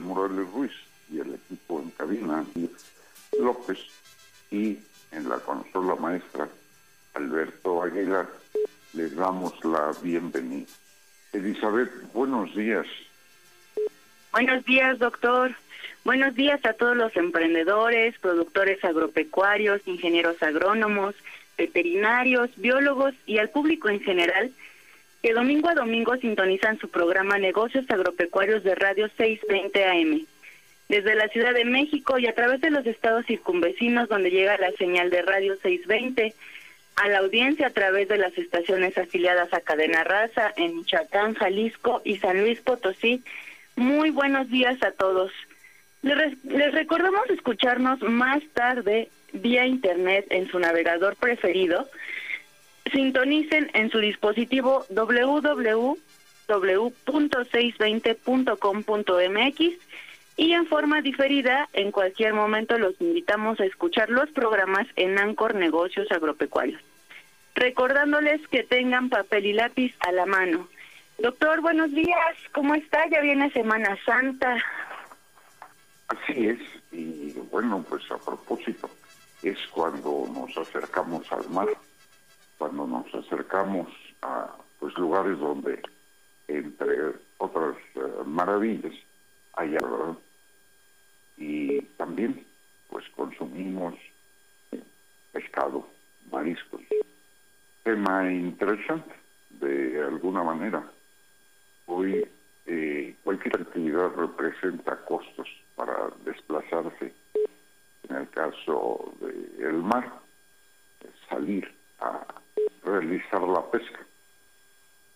Morales Ruiz y el equipo en cabina, López, y en la consola maestra, Alberto Aguilar, les damos la bienvenida. Elizabeth, buenos días. Buenos días, doctor. Buenos días a todos los emprendedores, productores agropecuarios, ingenieros agrónomos, veterinarios, biólogos y al público en general que domingo a domingo sintonizan su programa Negocios Agropecuarios de Radio 620 AM. Desde la Ciudad de México y a través de los estados circunvecinos donde llega la señal de Radio 620, a la audiencia a través de las estaciones afiliadas a Cadena Raza en Michoacán, Jalisco y San Luis Potosí. Muy buenos días a todos. Les, les recordamos escucharnos más tarde vía internet en su navegador preferido Sintonicen en su dispositivo www.620.com.mx y en forma diferida, en cualquier momento los invitamos a escuchar los programas en Ancor Negocios Agropecuarios. Recordándoles que tengan papel y lápiz a la mano. Doctor, buenos días, ¿cómo está? Ya viene Semana Santa. Así es, y bueno, pues a propósito, es cuando nos acercamos al mar cuando nos acercamos a pues lugares donde entre otras eh, maravillas hay agua y también pues consumimos pescado, mariscos. Tema interesante de alguna manera. Hoy eh, cualquier actividad representa costos para desplazarse. En el caso del mar, salir a realizar la pesca.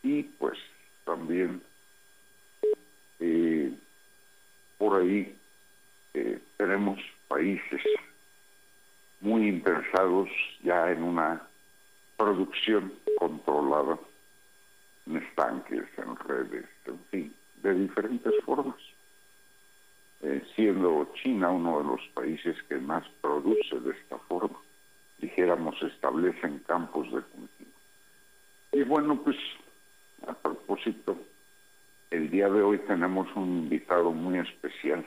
Y pues también eh, por ahí eh, tenemos países muy interesados ya en una producción controlada en estanques, en redes, en fin, de diferentes formas. Eh, siendo China uno de los países que más produce de esta forma dijéramos, establecen campos de cultivo. Y bueno, pues a propósito, el día de hoy tenemos un invitado muy especial,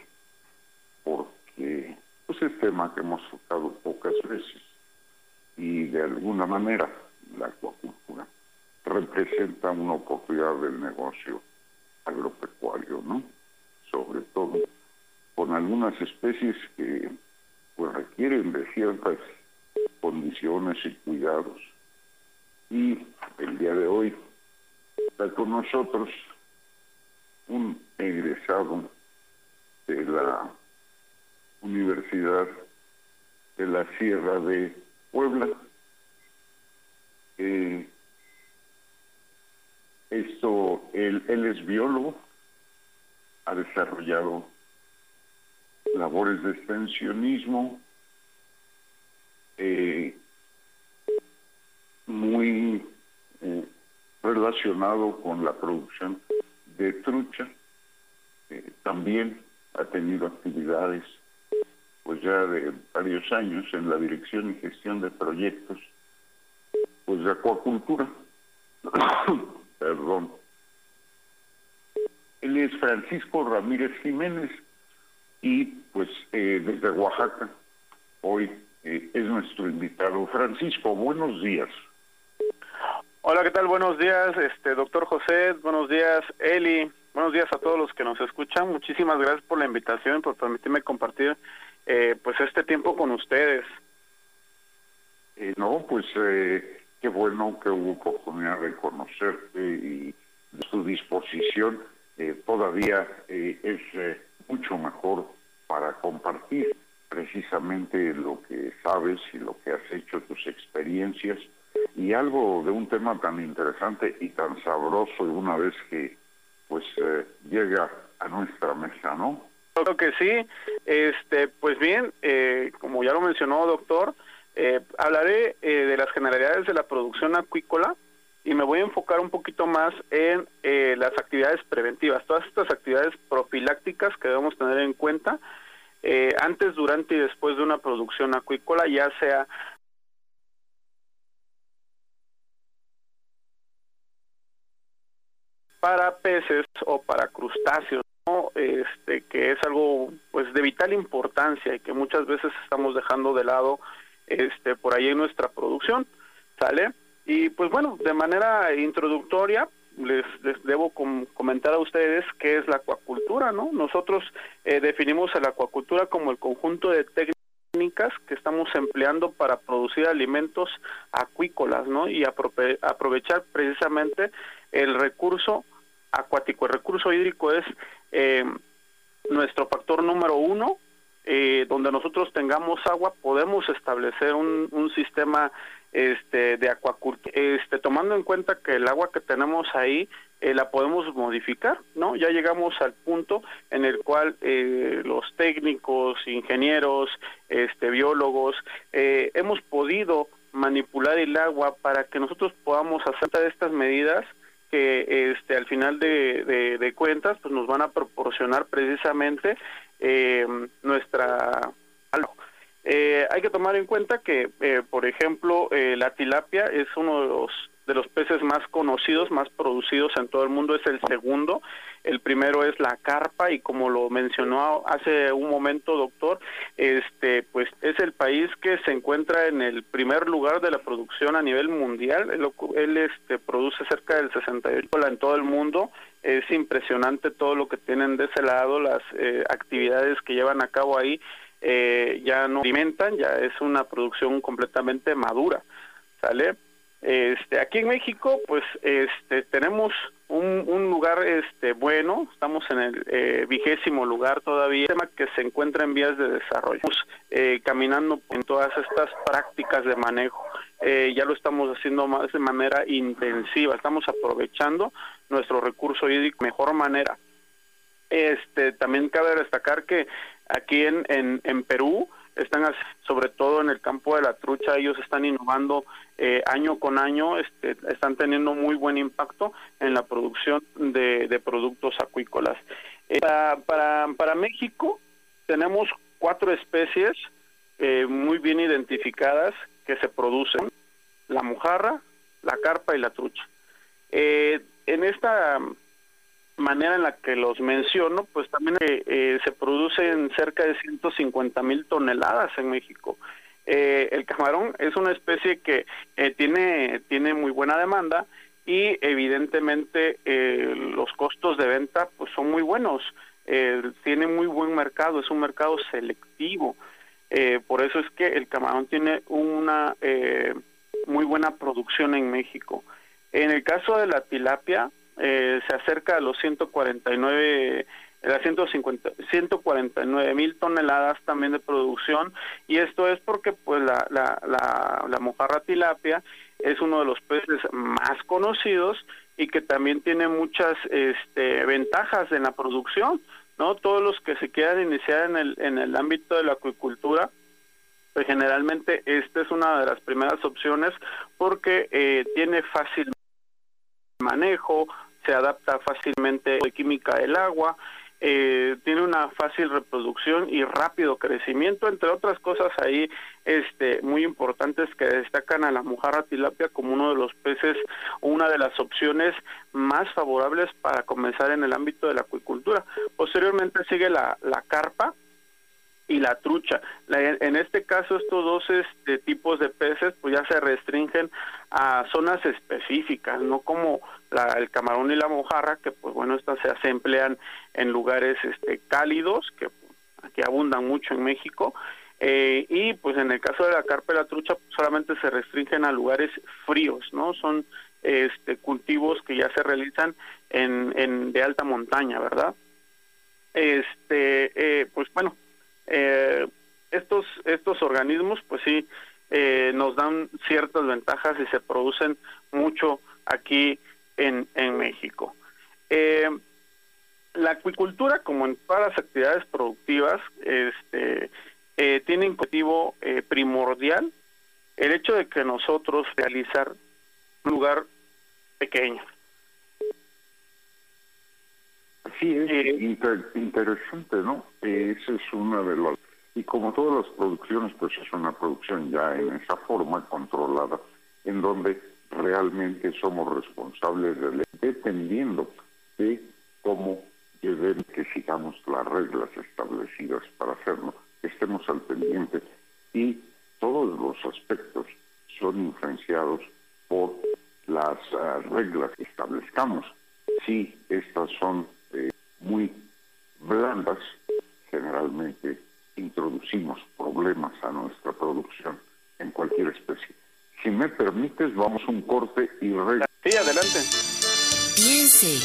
porque pues es tema que hemos tocado pocas veces y de alguna manera la acuacultura representa una oportunidad del negocio agropecuario, ¿no? Sobre todo con algunas especies que pues requieren de ciertas condiciones y cuidados. Y el día de hoy está con nosotros un egresado de la Universidad de la Sierra de Puebla. esto, él, él es biólogo, ha desarrollado labores de extensionismo eh, muy eh, relacionado con la producción de trucha. Eh, también ha tenido actividades pues ya de varios años en la dirección y gestión de proyectos pues de acuacultura. Perdón. Él es Francisco Ramírez Jiménez y pues desde Oaxaca hoy eh, es nuestro invitado. Francisco, buenos días. Hola, ¿qué tal? Buenos días, este doctor José, buenos días, Eli, buenos días a todos los que nos escuchan. Muchísimas gracias por la invitación, por permitirme compartir eh, pues este tiempo con ustedes. Eh, no, pues eh, qué bueno que hubo oportunidad de conocerte y de su disposición todavía es mucho mejor para compartir precisamente lo que sabes y lo que has hecho, tus experiencias y algo de un tema tan interesante y tan sabroso una vez que pues eh, llega a nuestra mesa, ¿no? Creo que sí. Este, pues bien, eh, como ya lo mencionó doctor, eh, hablaré de las generalidades de la producción acuícola y me voy a enfocar un poquito más en las actividades preventivas, todas estas actividades profilácticas que debemos tener en cuenta antes, durante y después de una producción acuícola, ya sea para peces o para crustáceos, este, que es algo pues de vital importancia y que muchas veces estamos dejando de lado este, por ahí en nuestra producción, ¿sale? Y pues bueno, de manera introductoria, les, debo comentar a ustedes qué es la acuacultura, ¿no? Nosotros eh, definimos la acuacultura como el conjunto de técnicas que estamos empleando para producir alimentos acuícolas, ¿no? Y aprovechar precisamente el recurso acuático. El recurso hídrico es eh, nuestro factor número uno. Eh, donde nosotros tengamos agua, podemos establecer un, un sistema este, de acuacultura, este, tomando en cuenta que el agua que tenemos ahí eh, la podemos modificar, ¿no? Ya llegamos al punto en el cual los técnicos, ingenieros, este, biólogos, hemos podido manipular el agua para que nosotros podamos hacer estas medidas que este al final de, de, cuentas pues nos van a proporcionar precisamente eh, nuestra eh, hay que tomar en cuenta que eh, por ejemplo eh, la tilapia es uno de los de los peces más conocidos, más producidos en todo el mundo, es el segundo. El primero es la carpa y como lo mencionó hace un momento, doctor, este pues es el país que se encuentra en el primer lugar de la producción a nivel mundial. Él, este produce cerca del 68 en todo el mundo. Es impresionante todo lo que tienen de ese lado, las eh, actividades que llevan a cabo ahí eh, ya no alimentan, ya es una producción completamente madura, ¿sale? Este, aquí en México, pues, este, tenemos un, lugar, este, bueno, estamos en el eh, vigésimo lugar todavía, tema que se encuentra en vías de desarrollo, eh, caminando en todas estas prácticas de manejo, eh, ya lo estamos haciendo más de manera intensiva, estamos aprovechando nuestro recurso hídrico de mejor manera. Este, también cabe destacar que aquí en, en, en Perú, están sobre todo en el campo de la trucha, ellos están innovando eh, año con año, este, están teniendo muy buen impacto en la producción de, productos acuícolas. Eh, para, para, México tenemos cuatro especies eh, muy bien identificadas que se producen, la mojarra, la carpa y la trucha. en esta manera en la que los menciono, pues también eh, eh, se producen cerca de 150 mil toneladas en México. Eh, el camarón es una especie que tiene, tiene muy buena demanda y evidentemente los costos de venta pues son muy buenos. tiene muy buen mercado, es un mercado selectivo. por eso es que el camarón tiene una muy buena producción en México. En el caso de la tilapia, eh, se acerca a los 149 las 150, 149 mil toneladas también de producción y esto es porque pues la, la, la, la mojarra tilapia es uno de los peces más conocidos y que también tiene muchas este, ventajas en la producción, ¿no? Todos los que se quieran iniciar en el, en el ámbito de la acuicultura, pues generalmente esta es una de las primeras opciones porque eh, tiene fácil manejo, se adapta fácilmente a la química del agua eh, tiene una fácil reproducción y rápido crecimiento, entre otras cosas ahí este, muy importantes que destacan a la mojarra tilapia como uno de los peces, una de las opciones más favorables para comenzar en el ámbito de la acuicultura. Posteriormente sigue la, la carpa, y la trucha. en este caso, estos dos este, tipos de peces pues ya se restringen a zonas específicas, no como la, el camarón y la mojarra, que pues bueno, estas se, emplean en lugares este, cálidos, que aquí abundan mucho en México, eh, y pues en el caso de la carpa y la trucha pues, solamente se restringen a lugares fríos, ¿no? Son este, cultivos que ya se realizan en, en de alta montaña, ¿verdad? Este, eh, pues bueno, eh, estos, estos organismos, pues sí, eh, nos dan ciertas ventajas y se producen mucho aquí en, en México. Eh, la acuicultura, como en todas las actividades productivas, este, eh, tiene un objetivo primordial el hecho de que nosotros realizar un lugar pequeño, Sí, es eh, interesante, ¿no? Esa es una de las... Y como todas las producciones, pues es una producción ya en esa forma controlada, en donde realmente somos responsables de, dependiendo de cómo lleven que sigamos las reglas establecidas para hacerlo, que estemos al pendiente y todos los aspectos son influenciados por las uh, reglas que establezcamos. Si estas son muy blandas, generalmente introducimos problemas a nuestra producción en cualquier especie. Si me permites, vamos a un corte y regresamos. Sí, adelante. Piense,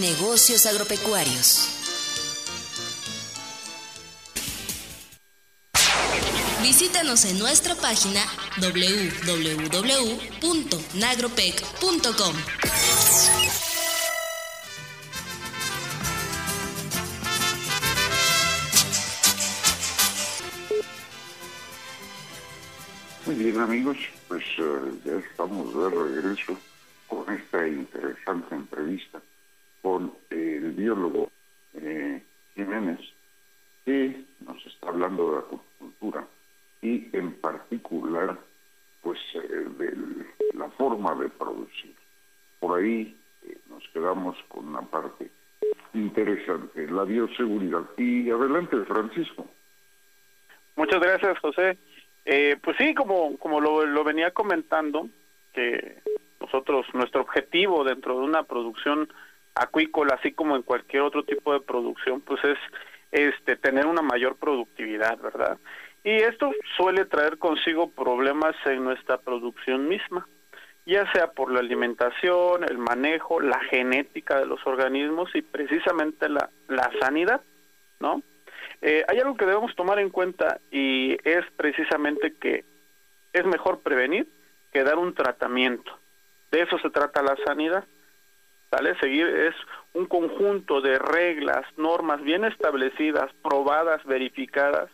negocios agropecuarios. Visítanos en nuestra página www.nagropec.com. amigos, pues uh, ya estamos de regreso con esta interesante entrevista con el biólogo eh, Jiménez, que nos está hablando de la agricultura y en particular pues eh, de la forma de producir. Por ahí eh, nos quedamos con una parte interesante, la bioseguridad. Y adelante, Francisco. Muchas gracias, José. Eh, pues sí, como, como lo, lo venía comentando, que nosotros, nuestro objetivo dentro de una producción acuícola, así como en cualquier otro tipo de producción, pues es este tener una mayor productividad, ¿verdad? Y esto suele traer consigo problemas en nuestra producción misma, ya sea por la alimentación, el manejo, la genética de los organismos y precisamente la, la sanidad, ¿no? Eh, hay algo que debemos tomar en cuenta y es precisamente que es mejor prevenir que dar un tratamiento. De eso se trata la sanidad. ¿Sale? Seguir es un conjunto de reglas, normas bien establecidas, probadas, verificadas,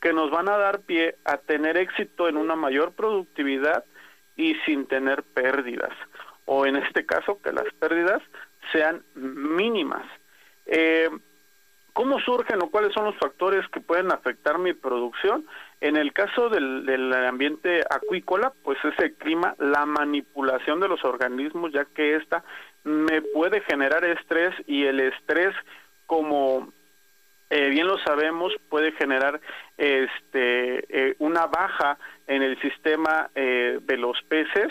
que nos van a dar pie a tener éxito en una mayor productividad y sin tener pérdidas. O en este caso, que las pérdidas sean mínimas. Eh, ¿Cómo surgen o cuáles son los factores que pueden afectar mi producción? En el caso del, ambiente acuícola, pues es el clima, la manipulación de los organismos, ya que esta me puede generar estrés y el estrés, como eh, bien lo sabemos, puede generar este eh, una baja en el sistema eh, de los peces,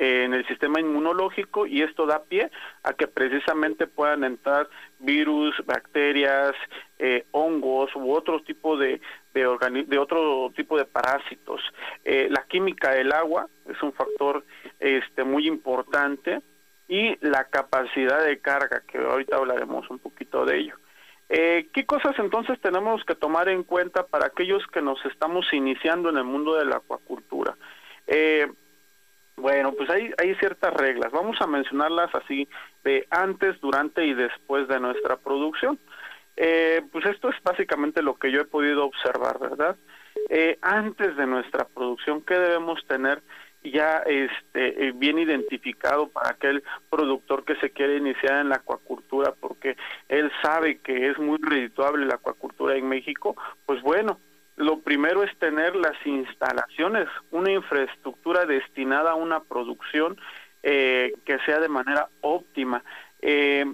en el sistema inmunológico y esto da pie a que precisamente puedan entrar virus, bacterias, eh, hongos u otro tipo de de, de otro tipo de parásitos. Eh, la química del agua es un factor este muy importante y la capacidad de carga que ahorita hablaremos un poquito de ello. Eh, ¿Qué cosas entonces tenemos que tomar en cuenta para aquellos que nos estamos iniciando en el mundo de la acuacultura? Eh, bueno, pues hay, hay ciertas reglas. Vamos a mencionarlas así de antes, durante y después de nuestra producción. Eh, pues esto es básicamente lo que yo he podido observar, ¿verdad? Eh, antes de nuestra producción, ¿qué debemos tener ya este eh, bien identificado para aquel productor que se quiere iniciar en la acuacultura porque él sabe que es muy redituable la acuacultura en México, pues bueno, lo primero es tener las instalaciones, una infraestructura destinada a una producción eh, que sea de manera óptima. Eh,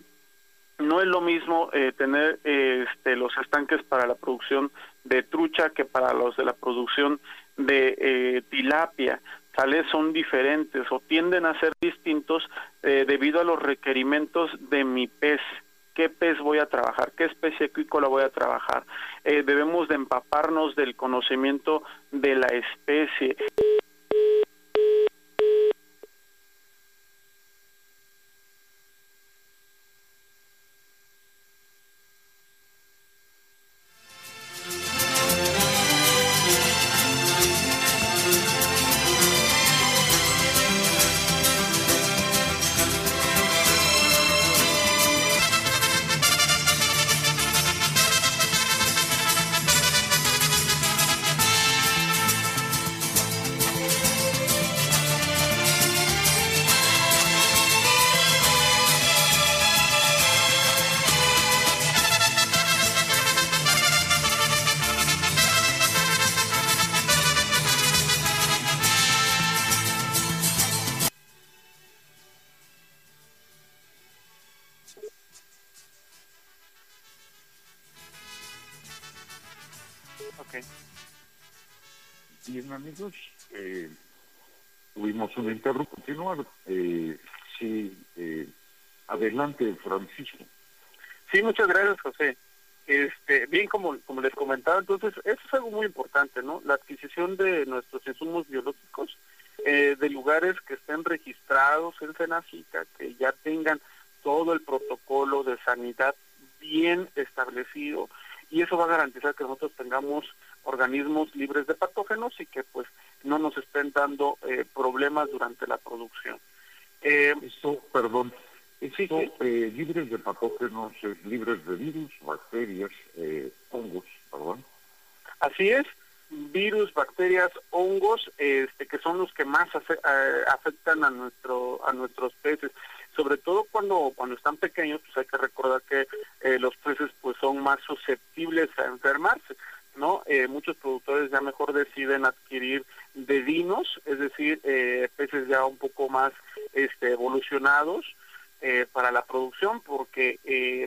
no es lo mismo eh, tener este, los estanques para la producción de trucha que para los de la producción de tilapia. Tales son diferentes o tienden a ser distintos debido a los requerimientos de mi pez qué pez voy a trabajar, qué especie acuícola voy a trabajar. Eh, debemos de empaparnos del conocimiento de la especie. Amigos, eh, tuvimos un interrupción. continuar. Eh, sí, eh, adelante, Francisco. Sí, muchas gracias, José. Este, bien, como, como les comentaba, entonces, eso es algo muy importante, ¿no? La adquisición de nuestros insumos biológicos eh, de lugares que estén registrados en Senacica, que ya tengan todo el protocolo de sanidad bien establecido, y eso va a garantizar que nosotros tengamos organismos libres de patógenos y que pues no nos estén dando eh, problemas durante la producción. Eh, esto, perdón, esto eh, libres de patógenos, libres de virus, bacterias, eh, hongos, perdón. Así es, virus, bacterias, hongos, este, que son los que más afectan a nuestro a nuestros peces sobre todo cuando cuando están pequeños pues hay que recordar que los peces pues son más susceptibles a enfermarse ¿no? Eh, muchos productores ya mejor deciden adquirir de vinos, es decir, eh, peces ya un poco más este, evolucionados eh, para la producción, porque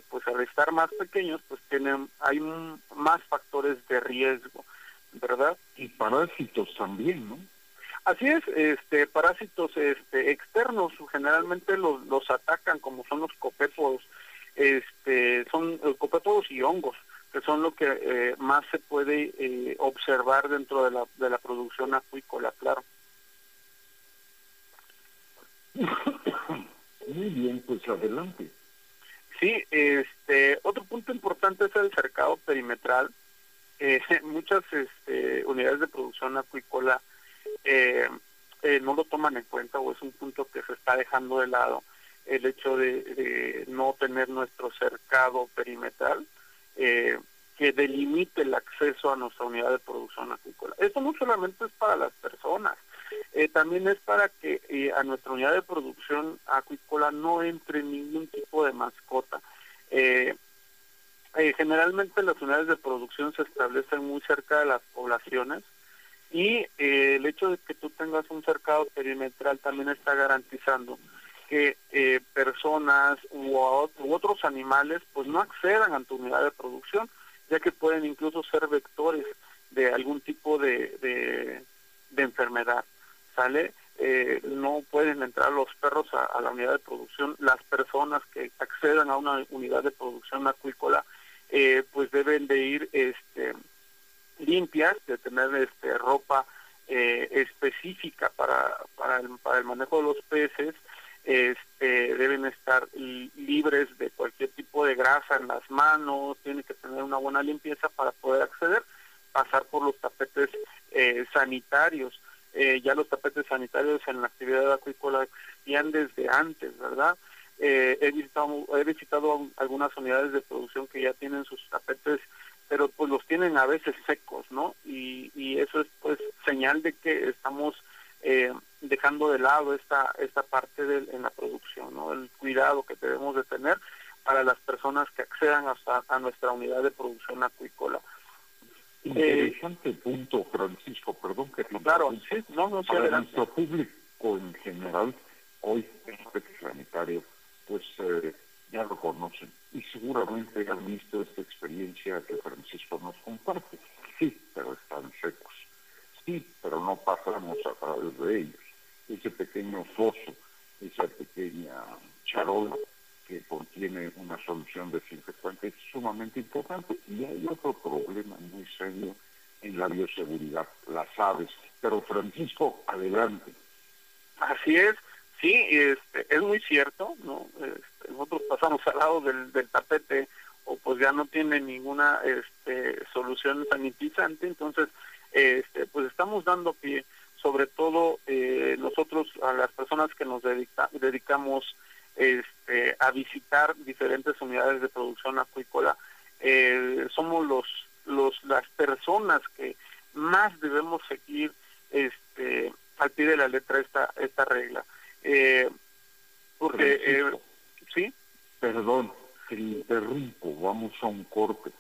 pues al estar más pequeños, pues tienen hay más factores de riesgo, ¿verdad? Y parásitos también, ¿no? Así es, este, parásitos este, externos generalmente los, los atacan, como son los copépodos, este, son copépodos y hongos que son lo que eh, más se puede eh, observar dentro de la, de la producción acuícola, claro. Muy bien, pues adelante. Sí, este, otro punto importante es el cercado perimetral. Eh, muchas este, unidades de producción acuícola no lo toman en cuenta o es un punto que se está dejando de lado el hecho de, de no tener nuestro cercado perimetral eh, que delimite el acceso a nuestra unidad de producción acuícola. Esto no solamente es para las personas, eh, también es para que eh, a nuestra unidad de producción acuícola no entre ningún tipo de mascota. generalmente las unidades de producción se establecen muy cerca de las poblaciones y el hecho de que tú tengas un cercado perimetral también está garantizando que eh, personas u, otros animales pues no accedan a tu unidad de producción, ya que pueden incluso ser vectores de algún tipo de, de, enfermedad, ¿sale? Eh, no pueden entrar los perros a, la unidad de producción, las personas que accedan a una unidad de producción acuícola eh, pues deben de ir este, limpias, de tener este, ropa específica para, para, el, para el manejo de los peces, este, deben estar libres de cualquier tipo de grasa en las manos, tienen que tener una buena limpieza para poder acceder, pasar por los tapetes eh, sanitarios. Eh, ya los tapetes sanitarios en la actividad acuícola existían desde antes, ¿verdad? Eh, he, visitado, he visitado algunas unidades de producción que ya tienen sus tapetes, pero pues los tienen a veces secos, ¿no? Y, y eso es pues señal de que estamos eh, dejando de lado esta esta parte del, en la producción, ¿no? El cuidado que debemos de tener para las personas que accedan hasta a nuestra unidad de producción acuícola. Interesante punto, Francisco, perdón que te Claro, sí, no, no, Para nuestro público en general, hoy el aspecto sanitario, pues eh, ya lo conocen y seguramente han visto esta experiencia que Francisco nos comparte. Sí, pero están secos. Sí, pero no pasamos a través de ellos. Ese pequeño foso, esa pequeña charola que contiene una solución desinfectante es sumamente importante. Y hay otro problema muy serio en la bioseguridad, las aves. Pero Francisco, adelante. Así es, sí, este, es muy cierto, ¿no? Este, nosotros pasamos al lado del, del tapete o pues ya no tiene ninguna este, solución sanitizante, entonces este, pues estamos dando pie, sobre todo eh, nosotros a las personas que nos dedica, dedicamos este, a visitar diferentes unidades de producción acuícola, eh, somos los, los las personas que más debemos seguir este, al pie de la letra esta esta regla. Eh, porque, eh, ¿sí? Perdón, te interrumpo, vamos a un corte.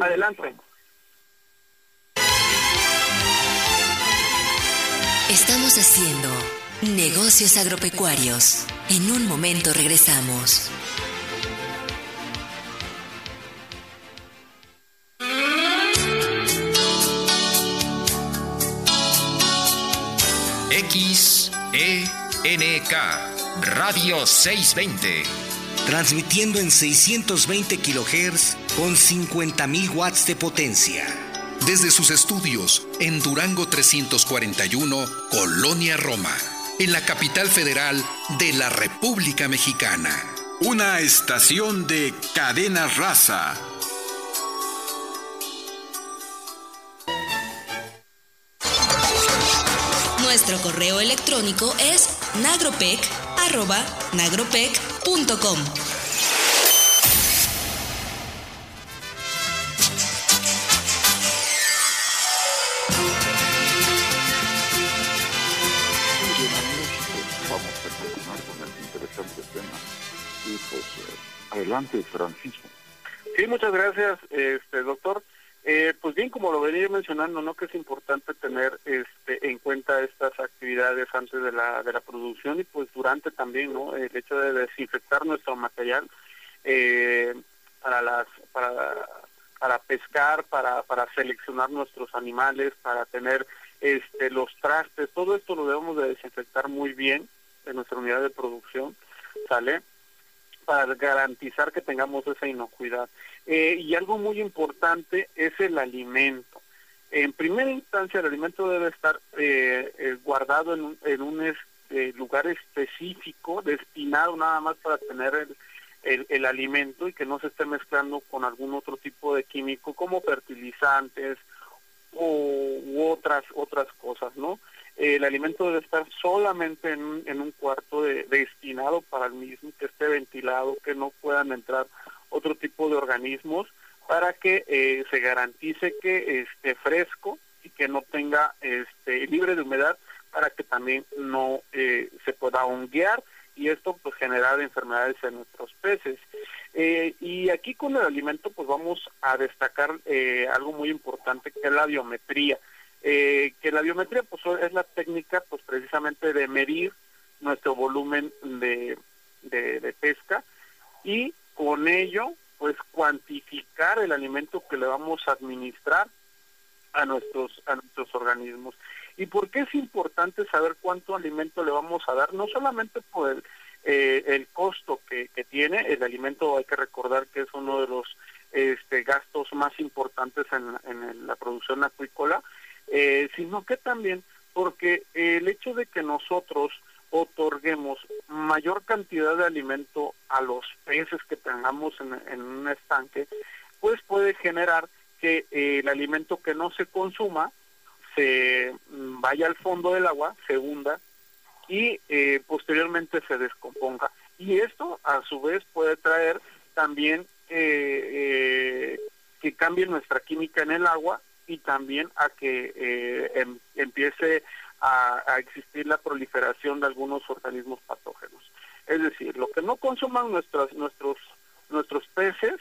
Adelante. Estamos haciendo negocios agropecuarios. En un momento regresamos. XENK Radio 620. Transmitiendo en 620 kHz con 50.000 watts de potencia. Desde sus estudios en Durango 341, Colonia Roma, en la capital federal de la República Mexicana. Una estación de cadena raza. Nuestro correo electrónico es nagropec.nagropec.com. adelante, Francisco. Sí, muchas gracias, este doctor. Eh, pues bien, como lo venía mencionando, ¿no? Que es importante tener este, en cuenta estas actividades antes de la, de la producción y pues durante también, ¿no? El hecho de desinfectar nuestro material eh, para las para, para pescar, para, para seleccionar nuestros animales, para tener este los trastes, todo esto lo debemos de desinfectar muy bien en nuestra unidad de producción, ¿sale? Para garantizar que tengamos esa inocuidad. Eh, y algo muy importante es el alimento. En primera instancia, el alimento debe estar eh, eh, guardado en un, en un este, lugar específico, destinado nada más para tener el, el, alimento y que no se esté mezclando con algún otro tipo de químico como fertilizantes o, u otras otras cosas, ¿no? El alimento debe estar solamente en un, en un cuarto de, destinado para el mismo, que esté ventilado, que no puedan entrar otro tipo de organismos para que eh, se garantice que esté fresco y que no tenga este libre de humedad para que también no eh, se pueda honguear y esto pues generar enfermedades en nuestros peces. Eh, y aquí con el alimento pues vamos a destacar eh, algo muy importante que es la biometría. Eh, que la biometría pues es la técnica pues precisamente de medir nuestro volumen de, pesca y con ello pues cuantificar el alimento que le vamos a administrar a nuestros a nuestros organismos. Y por qué es importante saber cuánto alimento le vamos a dar no solamente por el eh, el costo que, que tiene el alimento hay que recordar que es uno de los este gastos más importantes en, en la producción acuícola eh, sino que también porque el hecho de que nosotros otorguemos mayor cantidad de alimento a los peces que tengamos en, un estanque, pues puede generar que eh, el alimento que no se consuma se vaya al fondo del agua, se hunda y eh, posteriormente se descomponga. Y esto a su vez puede traer también eh, que cambie nuestra química en el agua y también a que eh, em, empiece a, existir la proliferación de algunos organismos patógenos. Es decir, lo que no consuman nuestros, nuestros, nuestros peces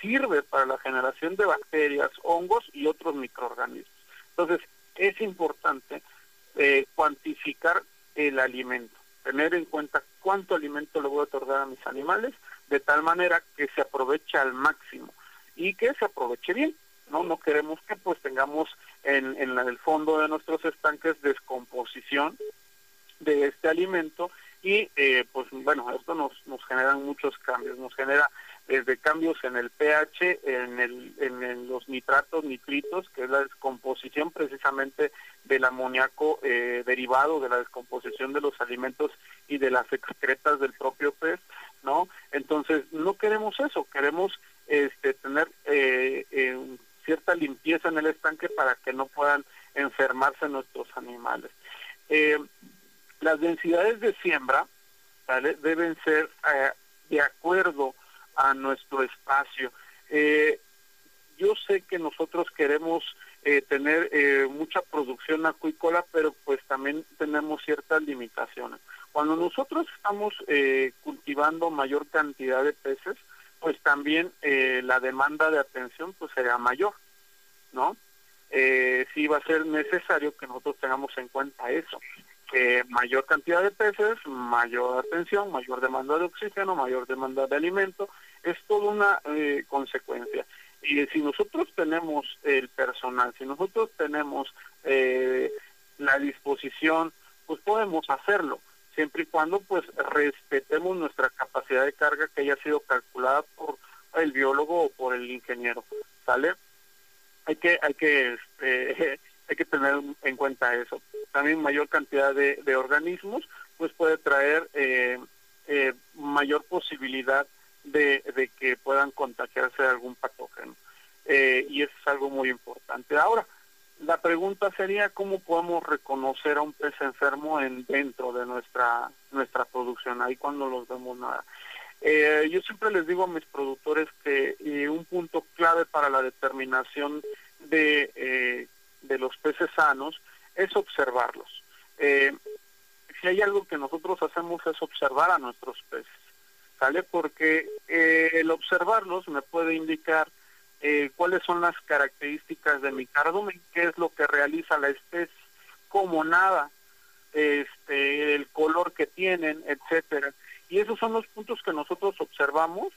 sirve para la generación de bacterias, hongos y otros microorganismos. Entonces, es importante eh, cuantificar el alimento, tener en cuenta cuánto alimento le voy a otorgar a mis animales, de tal manera que se aproveche al máximo y que se aproveche bien. No, no queremos que pues tengamos en, en el fondo de nuestros estanques descomposición de este alimento y eh, pues bueno, esto nos, nos genera muchos cambios, nos genera desde cambios en el pH, en, el, en los nitratos, nitritos, que es la descomposición precisamente del amoníaco eh, derivado de la descomposición de los alimentos y de las excretas del propio pez, ¿no? Entonces, no queremos eso, queremos este, tener eh, limpieza en el estanque para que no puedan enfermarse nuestros animales. Eh, las densidades de siembra deben ser de acuerdo a nuestro espacio. Eh, yo sé que nosotros queremos eh, tener eh, mucha producción acuícola, pero pues también tenemos ciertas limitaciones. Cuando nosotros estamos cultivando mayor cantidad de peces, pues también la demanda de atención pues será mayor, ¿no? sí va a ser necesario que nosotros tengamos en cuenta eso mayor cantidad de peces, mayor atención, mayor demanda de oxígeno, mayor demanda de alimento, es toda una eh, consecuencia. Y si nosotros tenemos el personal, si nosotros tenemos eh, la disposición, pues podemos hacerlo, siempre y cuando pues respetemos nuestra capacidad de carga que haya sido calculada por el biólogo o por el ingeniero, ¿sale? Hay que, hay que este, hay que tener en cuenta eso. También mayor cantidad de, organismos pues puede traer eh, eh, mayor posibilidad de, que puedan contagiarse de algún patógeno. Eh, y eso es algo muy importante. Ahora, la pregunta sería cómo podemos reconocer a un pez enfermo en dentro de nuestra nuestra producción, ahí cuando los vemos nada. Yo siempre les digo a mis productores que un punto clave para la determinación de de los peces sanos es observarlos. Eh, si hay algo que nosotros hacemos es observar a nuestros peces, ¿sale? Porque eh, el observarlos me puede indicar eh, cuáles son las características de mi cardumen, qué es lo que realiza la especie, cómo nada, este, el color que tienen, etcétera. Y esos son los puntos que nosotros observamos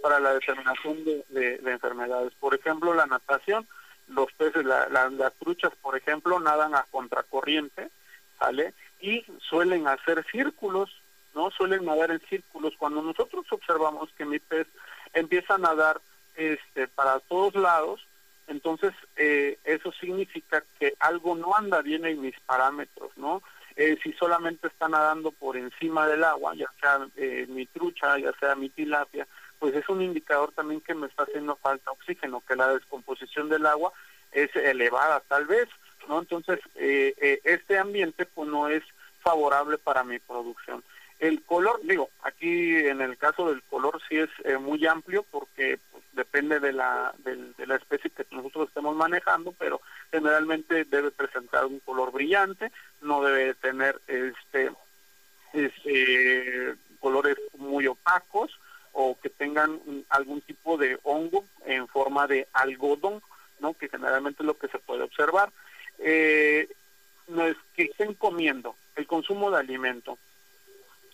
para la determinación de enfermedades. Por ejemplo, la natación los peces, las truchas, por ejemplo, nadan a contracorriente, ¿sale? Y suelen hacer círculos, ¿no? Suelen nadar en círculos. Cuando nosotros observamos que mi pez empieza a nadar este, para todos lados, entonces eh, eso significa que algo no anda bien en mis parámetros, ¿no? Eh, si solamente está nadando por encima del agua, ya sea eh, mi trucha, ya sea mi tilapia, pues es un indicador también que me está haciendo falta oxígeno, que la descomposición del agua es elevada tal vez, ¿no? Entonces, eh, eh, este ambiente pues no es favorable para mi producción. El color, digo, aquí en el caso del color sí es eh, muy amplio porque pues, depende de la, de, la especie que nosotros estemos manejando, pero generalmente debe presentar un color brillante, no debe tener este, este colores muy opacos, o que tengan algún tipo de hongo en forma de algodón, ¿no? que generalmente es lo que se puede observar. Eh, no es que estén comiendo, el consumo de alimento,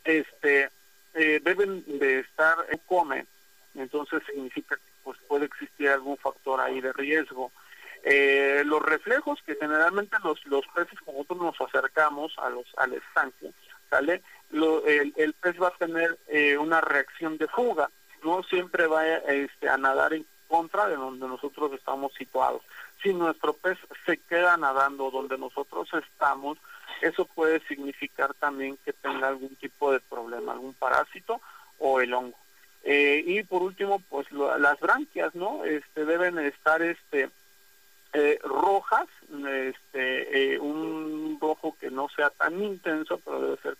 este, eh, deben de estar, en come, entonces significa que pues, puede existir algún factor ahí de riesgo. Eh, los reflejos que generalmente los, los peces, como nosotros nos acercamos a los, al estanque, ¿sale? el, pez va a tener eh, una reacción de fuga, no siempre va este, a nadar en contra de donde nosotros estamos situados. Si nuestro pez se queda nadando donde nosotros estamos, eso puede significar también que tenga algún tipo de problema, algún parásito o el hongo. Eh, y por último, pues las branquias, ¿no? Este deben estar este eh, rojas, este un rojo que no sea tan intenso, pero debe ser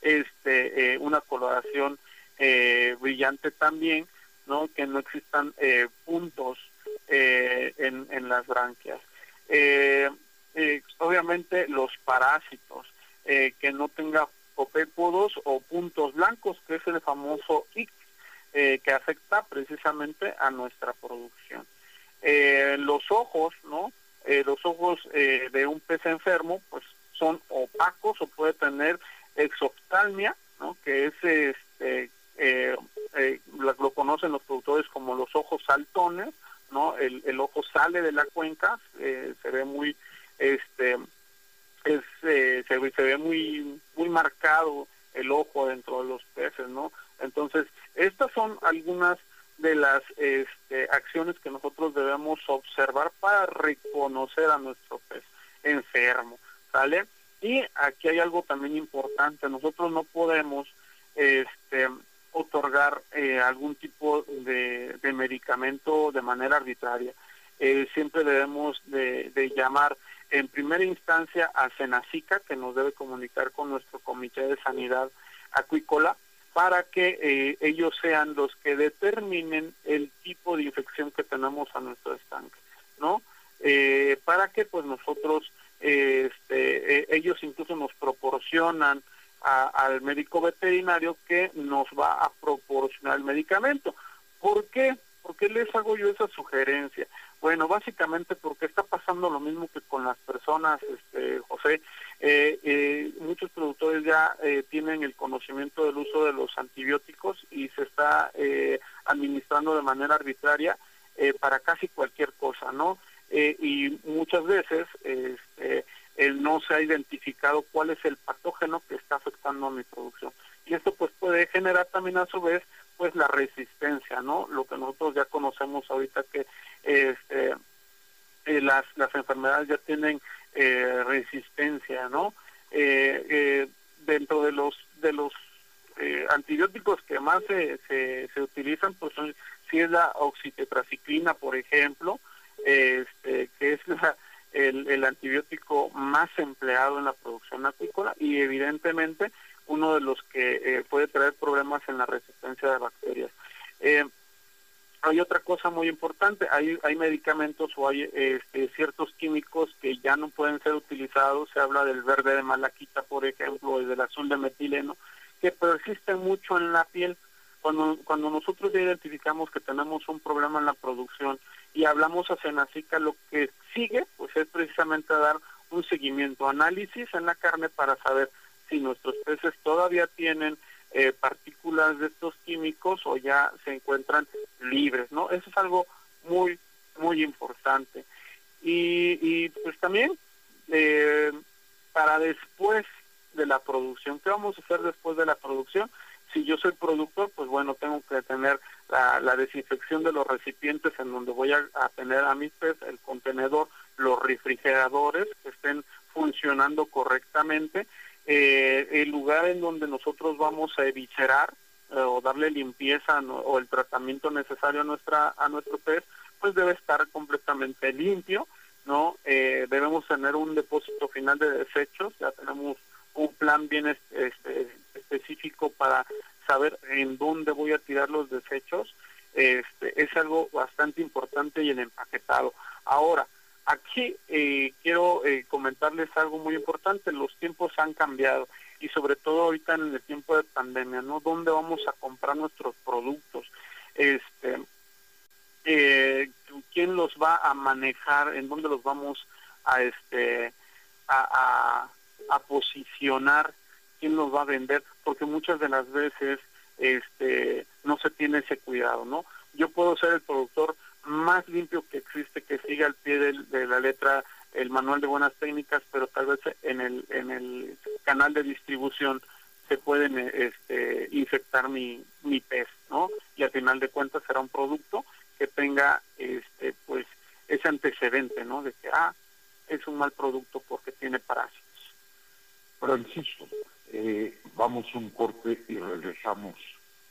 este, eh, una coloración eh, brillante también, ¿no? que no existan eh, puntos en, en las branquias. Eh, obviamente los parásitos, eh, que no tenga copépodos o puntos blancos, que es el famoso IC, eh, que afecta precisamente a nuestra producción. los ojos, ¿no? los ojos de un pez enfermo, pues son opacos o puede tener exoftalmia, ¿no? Que es este lo, conocen los productores como los ojos saltones, ¿no? El, el ojo sale de la cuenca, se ve muy este es, eh, se, ve muy muy marcado el ojo dentro de los peces, ¿no? Entonces, estas son algunas de las este, acciones que nosotros debemos observar para reconocer a nuestro pez enfermo, ¿sale? Y aquí hay algo también importante, nosotros no podemos este, otorgar eh, algún tipo de, medicamento de manera arbitraria. Eh, siempre debemos de, de llamar en primera instancia a Senacica, que nos debe comunicar con nuestro Comité de Sanidad Acuícola, para que eh, ellos sean los que determinen el tipo de infección que tenemos a nuestro estanque, ¿no? Eh, para que pues nosotros, eh, este, ellos incluso nos proporcionan al médico veterinario que nos va a proporcionar el medicamento. ¿Por qué? ¿Por qué les hago yo esa sugerencia? Bueno, básicamente porque está pasando lo mismo que con las personas, este, José. Eh, eh, muchos productores ya eh, tienen el conocimiento del uso de los antibióticos y se está administrando de manera arbitraria para casi cualquier cosa, ¿no? y muchas veces este, no se ha identificado cuál es el patógeno que está afectando a mi producción. Y esto pues puede generar también a su vez pues la resistencia, ¿no? Lo que nosotros ya conocemos ahorita que este, eh, las, las enfermedades ya tienen eh, resistencia, ¿no? Eh, dentro de los de los antibióticos que más se, se, utilizan, pues son, si es la oxitetraciclina, por ejemplo, este, que es el, el antibiótico más empleado en la producción acuícola y evidentemente uno de los que eh, puede traer problemas en la resistencia de bacterias. Eh, hay otra cosa muy importante, hay, hay medicamentos o hay este, ciertos químicos que ya no pueden ser utilizados, se habla del verde de malaquita, por ejemplo, y del azul de metileno, que persisten mucho en la piel. Cuando, cuando nosotros ya identificamos que tenemos un problema en la producción y hablamos a Senacica, lo que sigue pues es precisamente dar un seguimiento, análisis en la carne para saber si nuestros peces todavía tienen eh, partículas de estos químicos o ya se encuentran libres, ¿no? Eso es algo muy, muy importante. Y, y pues también eh, para después de la producción, ¿qué vamos a hacer después de la producción? Si yo soy productor, pues bueno, tengo que tener la, desinfección de los recipientes en donde voy a, a tener a mis peces, el contenedor, los refrigeradores que estén funcionando correctamente eh, el lugar en donde nosotros vamos a eviscerar eh, o darle limpieza o el tratamiento necesario a nuestra a nuestro pez, pues debe estar completamente limpio, ¿no? Eh, debemos tener un depósito final de desechos, ya tenemos un plan bien este, específico para saber en dónde voy a tirar los desechos, este, es algo bastante importante y el empaquetado. Ahora, Aquí eh, quiero eh, comentarles algo muy importante, los tiempos han cambiado y sobre todo ahorita en el tiempo de pandemia, ¿no? ¿Dónde vamos a comprar nuestros productos? Este, eh, ¿Quién los va a manejar? ¿En dónde los vamos a, este, a, a, a posicionar? ¿Quién los va a vender? Porque muchas de las veces este, no se tiene ese cuidado, ¿no? Yo puedo ser el productor más limpio que existe, que siga al pie de, la letra el manual de buenas técnicas, pero tal vez en el, en el canal de distribución se pueden este, infectar mi, mi pez, ¿no? Y al final de cuentas será un producto que tenga este, pues ese antecedente, ¿no? De que, ah, es un mal producto porque tiene parásitos. Francisco, eh, vamos un corte y regresamos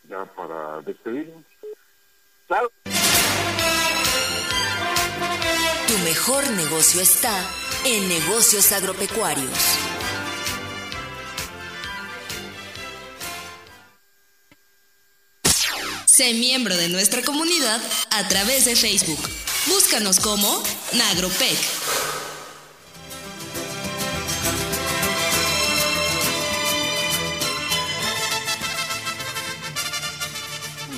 ya para despedirnos. Claro. Tu mejor negocio está en negocios agropecuarios. Sé miembro de nuestra comunidad a través de Facebook. Búscanos como Nagropec.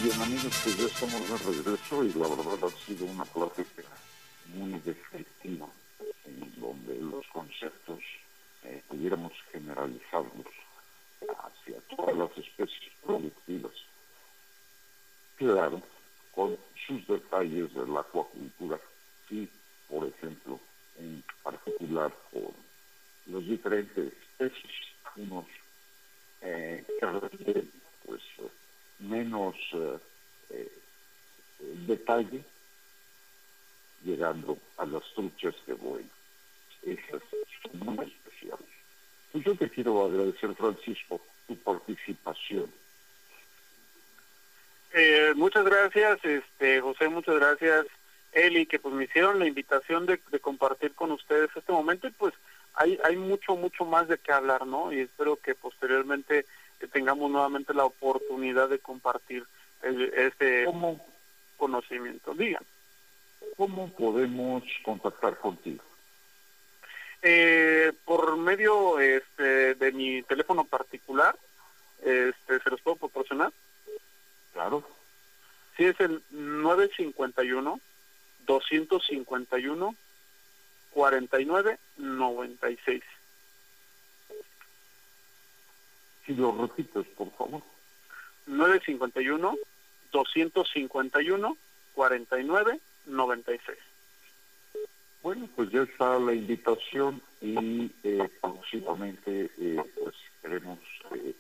Bien amigos, pues ya estamos de regreso y la verdad ha sido una plática muy descriptiva en donde los conceptos eh, pudiéramos generalizarlos hacia todas las especies productivas. Claro, con sus detalles de la acuacultura y, por ejemplo, en particular por los diferentes especies, unos eh, que requieren pues, menos eh, eh, detalle, llegando a las truchas de buey. Esas son muy especiales. Pues yo te quiero agradecer, Francisco, tu participación. Eh, muchas gracias, este José, muchas gracias, Eli, que pues me hicieron la invitación de, compartir con ustedes este momento y pues hay, hay mucho, mucho más de qué hablar, ¿no? Y espero que posteriormente tengamos nuevamente la oportunidad de compartir este conocimiento. Digan. ¿Cómo podemos contactar contigo? Eh, por medio este, de mi teléfono particular, este, ¿se los puedo proporcionar? Claro. Sí, es el 951 251 4996. Si lo repites, por favor. 951 251 4996. Bueno, pues ya está la invitación y eh, próximamente eh, pues queremos eh,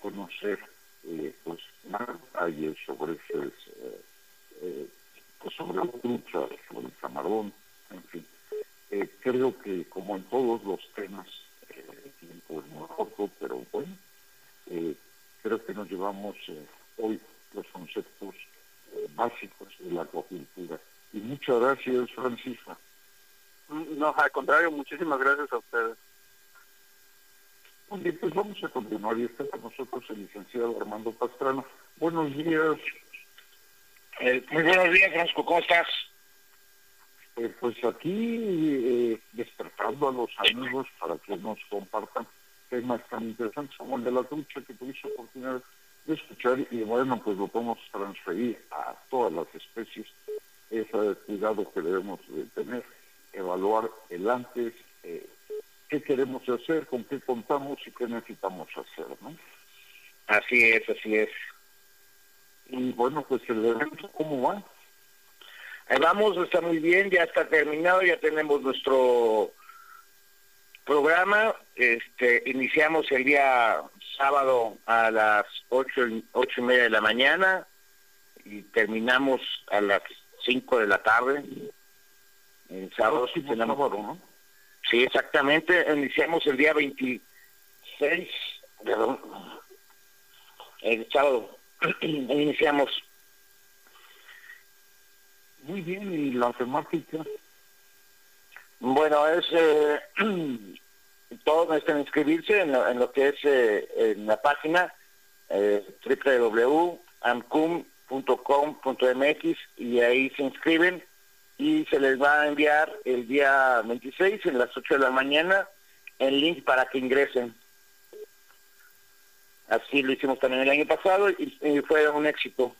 conocer eh, pues más detalles sobre ese, eh, pues sobre la trucha, sobre el camarón, en fin. creo que como en todos los temas, el tiempo es muy corto, pero bueno, creo que nos llevamos hoy los conceptos básicos de la acuacultura. Y muchas gracias, Francisco. No, al contrario, muchísimas gracias a ustedes. Muy bien, pues vamos a continuar y está con nosotros el licenciado Armando Pastrano. Buenos días. Eh, muy buenos días, Francisco, ¿cómo estás? Eh, pues aquí eh, despertando a los amigos para que nos compartan temas tan interesantes como el de la trucha que tuviste oportunidad de escuchar y bueno, pues lo podemos transferir a todas las especies, ese cuidado que debemos de tener evaluar el antes, eh, qué queremos hacer, con qué contamos y qué necesitamos hacer, ¿no? Así es, así es. Y bueno, pues el evento, ¿cómo va? Ahí vamos, está muy bien, ya está terminado, ya tenemos nuestro programa. Este, iniciamos el día sábado a las ocho, ocho y media de la mañana y terminamos a las cinco de la tarde. El sábado sí tenemos, ¿no? Sí, exactamente. Iniciamos el día 26, perdón, el sábado. Iniciamos. Muy bien, ¿y la temática? Bueno, es... Eh, todos necesitan inscribirse en lo, que es eh, en la página eh, www.amcum.com.mx y ahí se inscriben y se les va a enviar el día 26 en las 8 de la mañana el link para que ingresen. Así lo hicimos también el año pasado y, fue un éxito.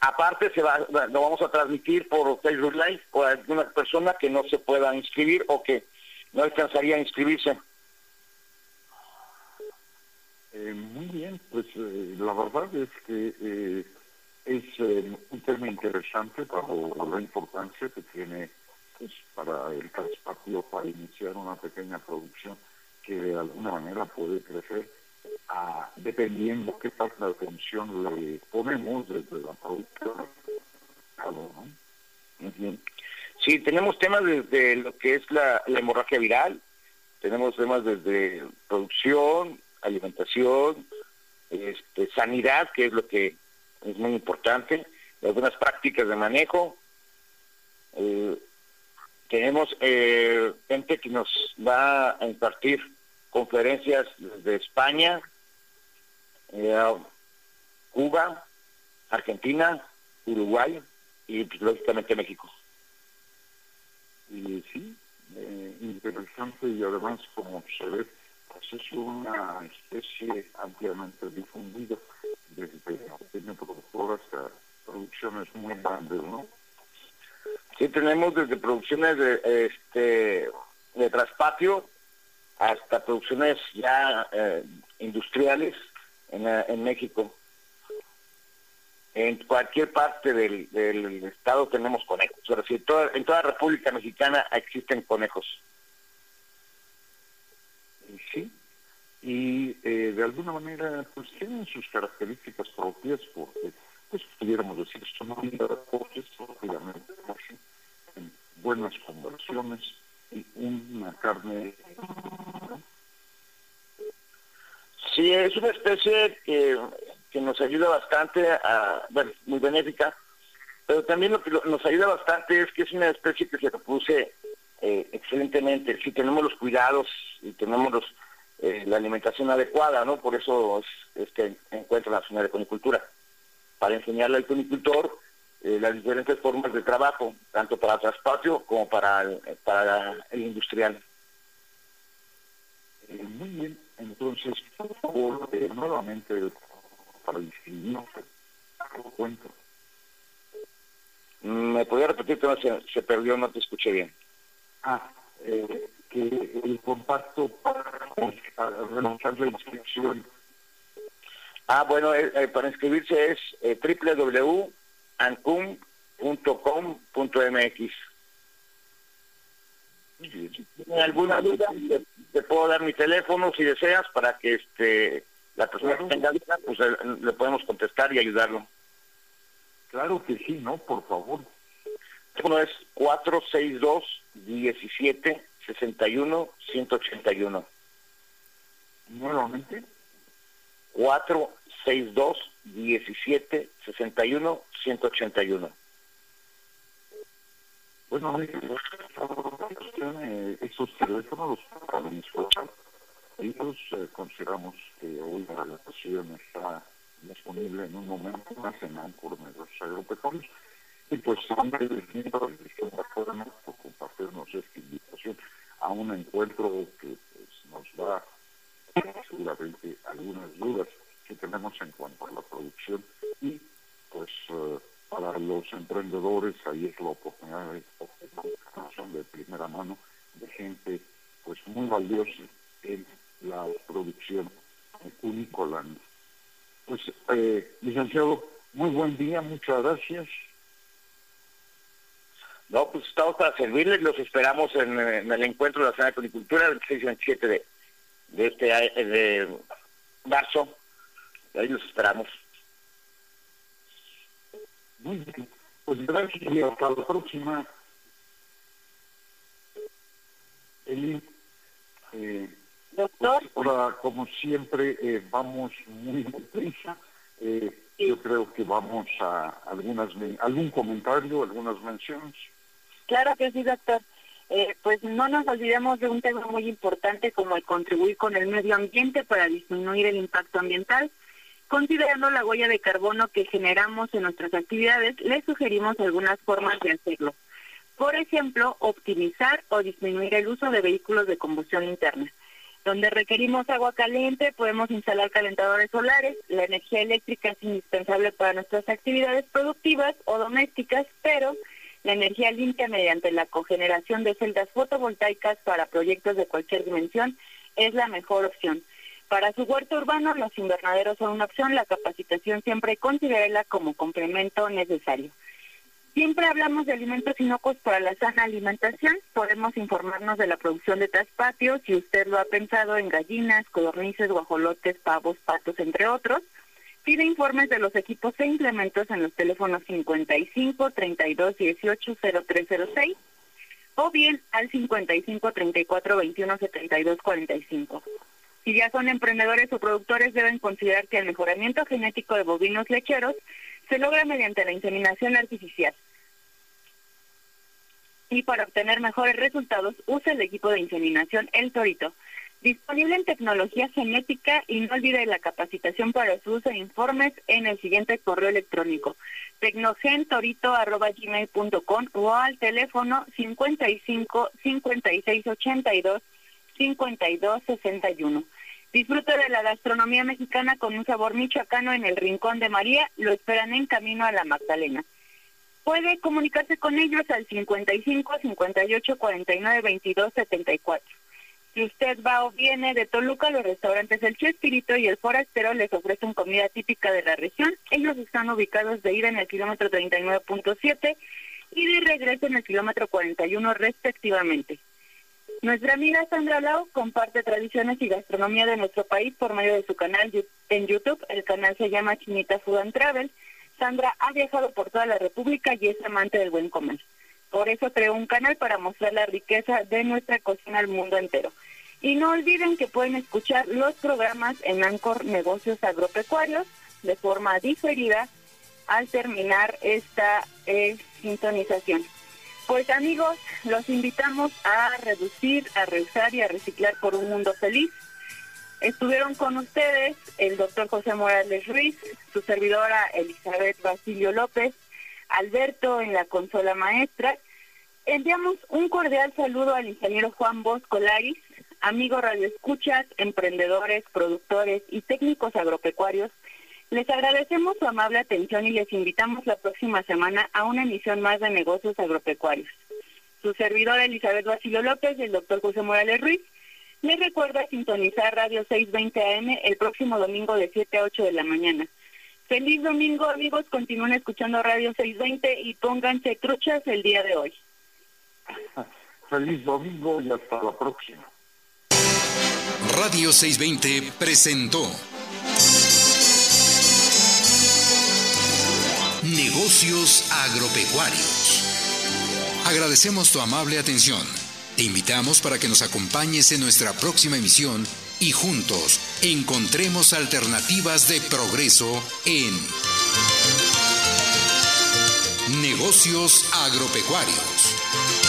Aparte se va, lo vamos a transmitir por Facebook Live por alguna persona que no se pueda inscribir o que no alcanzaría a inscribirse. Eh, muy bien, pues eh, la verdad es que eh, es eh, un tema interesante para la importancia que tiene pues, para el Patio para iniciar una pequeña producción que de alguna manera puede crecer a, dependiendo qué tanta atención le ponemos desde la producción. Sí, tenemos temas desde lo que es la hemorragia viral, tenemos temas desde producción, alimentación, este, sanidad, que es lo que es muy importante, algunas prácticas de manejo. Eh, tenemos eh, gente que nos va a impartir conferencias desde España, eh, Cuba, Argentina, Uruguay y pues, lógicamente México. Y sí, interesante y además como se ve, es una especie ampliamente difundida desde pequeño productor hasta producciones muy grandes, ¿no? Sí, tenemos desde producciones de, este, de traspatio hasta producciones ya eh, industriales en, en, México. En cualquier parte del, estado tenemos conejos. en toda, en toda República Mexicana existen conejos. Sí, y eh, de alguna manera pues tienen sus características propias porque pues pudiéramos decir son obviamente en buenas conversiones y una carne sí es una especie que, que nos ayuda bastante a bueno muy benéfica pero también lo que nos ayuda bastante es que es una especie que se reproduce eh, excelentemente si tenemos los cuidados y tenemos los eh, la alimentación adecuada, ¿no? Por eso es, que encuentra la zona de conicultura, para enseñarle al conicultor eh, las diferentes formas de trabajo, tanto para traspatio como para el, para el industrial. Eh, muy bien, entonces, por favor, nuevamente, para el cuento. ¿Me podría repetir que se, se perdió, no te escuché bien? Ah, eh, que el contacto para realizar la inscripción. Ah, bueno, eh, eh, para inscribirse es eh, www.ancum.com.mx. ¿Tiene alguna duda? Te, puedo dar mi teléfono si deseas para que este la persona que tenga duda, pues le podemos contestar y ayudarlo. Claro que sí, ¿no? Por favor. Uno es 462 17 61 181. Nuevamente. 462 17 61 181. Bueno, esos teléfonos para escuchar. Ellos eh, consideramos que hoy la relación está disponible en un momento más en Ancor los Agropecuarios y pues siempre les invito a por compartirnos esta invitación a un encuentro que pues, nos da seguramente algunas dudas que tenemos en cuanto a la producción y pues eh, para los emprendedores ahí es la oportunidad de información de primera mano de gente pues muy valiosa en la producción unícola. Pues eh, licenciado, muy buen día, muchas gracias. No, pues estamos para servirles, los esperamos en, el encuentro de la Semana de Agricultura el 6 y 27 de, de este de marzo. Ahí los esperamos. Muy bien. Pues gracias y hasta la próxima. Eli, eh, Doctor. Pues, ahora, como siempre, eh, vamos muy deprisa. Eh, Yo creo que vamos a algunas algún comentario, algunas menciones. Claro que sí, doctor. Eh, pues no nos olvidemos de un tema muy importante como el contribuir con el medio ambiente para disminuir el impacto ambiental. Considerando la huella de carbono que generamos en nuestras actividades, les sugerimos algunas formas de hacerlo. Por ejemplo, optimizar o disminuir el uso de vehículos de combustión interna. Donde requerimos agua caliente, podemos instalar calentadores solares. La energía eléctrica es indispensable para nuestras actividades productivas o domésticas, pero la energía limpia mediante la cogeneración de celdas fotovoltaicas para proyectos de cualquier dimensión es la mejor opción. Para su huerto urbano, los invernaderos son una opción, la capacitación siempre considérela como complemento necesario. Siempre hablamos de alimentos inocuos para la sana alimentación. Podemos informarnos de la producción de traspatios, si usted lo ha pensado en gallinas, codornices, guajolotes, pavos, patos, entre otros. Pide informes de los equipos e implementos en los teléfonos 55 32 18 0306 o bien al 55 34 21 72 45. Si ya son emprendedores o productores, deben considerar que el mejoramiento genético de bovinos lecheros se logra mediante la inseminación artificial. Y para obtener mejores resultados, usa el equipo de inseminación El Torito Disponible en tecnología genética y no olvide la capacitación para su uso de informes en el siguiente correo electrónico tecnogentorito.gmail.com o al teléfono 55 56 82 52 61. Disfruta de la gastronomía mexicana con un sabor michoacano en el Rincón de María. Lo esperan en camino a la Magdalena. Puede comunicarse con ellos al 55 58 49 22 74. Si usted va o viene de Toluca, los restaurantes El Chespirito y El Forastero les ofrecen comida típica de la región. Ellos están ubicados de ida en el kilómetro 39.7 y de regreso en el kilómetro 41 respectivamente. Nuestra amiga Sandra Lau comparte tradiciones y gastronomía de nuestro país por medio de su canal en YouTube. El canal se llama Chinita Food and Travel. Sandra ha viajado por toda la República y es amante del buen comer. Por eso creó un canal para mostrar la riqueza de nuestra cocina al mundo entero. Y no olviden que pueden escuchar los programas en Ancor Negocios Agropecuarios de forma diferida al terminar esta eh, sintonización. Pues amigos, los invitamos a reducir, a reusar y a reciclar por un mundo feliz. Estuvieron con ustedes el doctor José Morales Ruiz, su servidora Elizabeth Basilio López, Alberto en la consola maestra. Enviamos un cordial saludo al ingeniero Juan Bosco Laris, amigos radioescuchas, emprendedores, productores y técnicos agropecuarios. Les agradecemos su amable atención y les invitamos la próxima semana a una emisión más de negocios agropecuarios. Su servidora Elizabeth Basilio López y el doctor José Morales Ruiz les recuerda sintonizar Radio 620 AM el próximo domingo de 7 a 8 de la mañana. Feliz domingo, amigos. Continúen escuchando Radio 620 y pónganse truchas el día de hoy. Feliz domingo y hasta la próxima. Radio 620 presentó Negocios Agropecuarios. Agradecemos tu amable atención. Te invitamos para que nos acompañes en nuestra próxima emisión y juntos encontremos alternativas de progreso en negocios agropecuarios.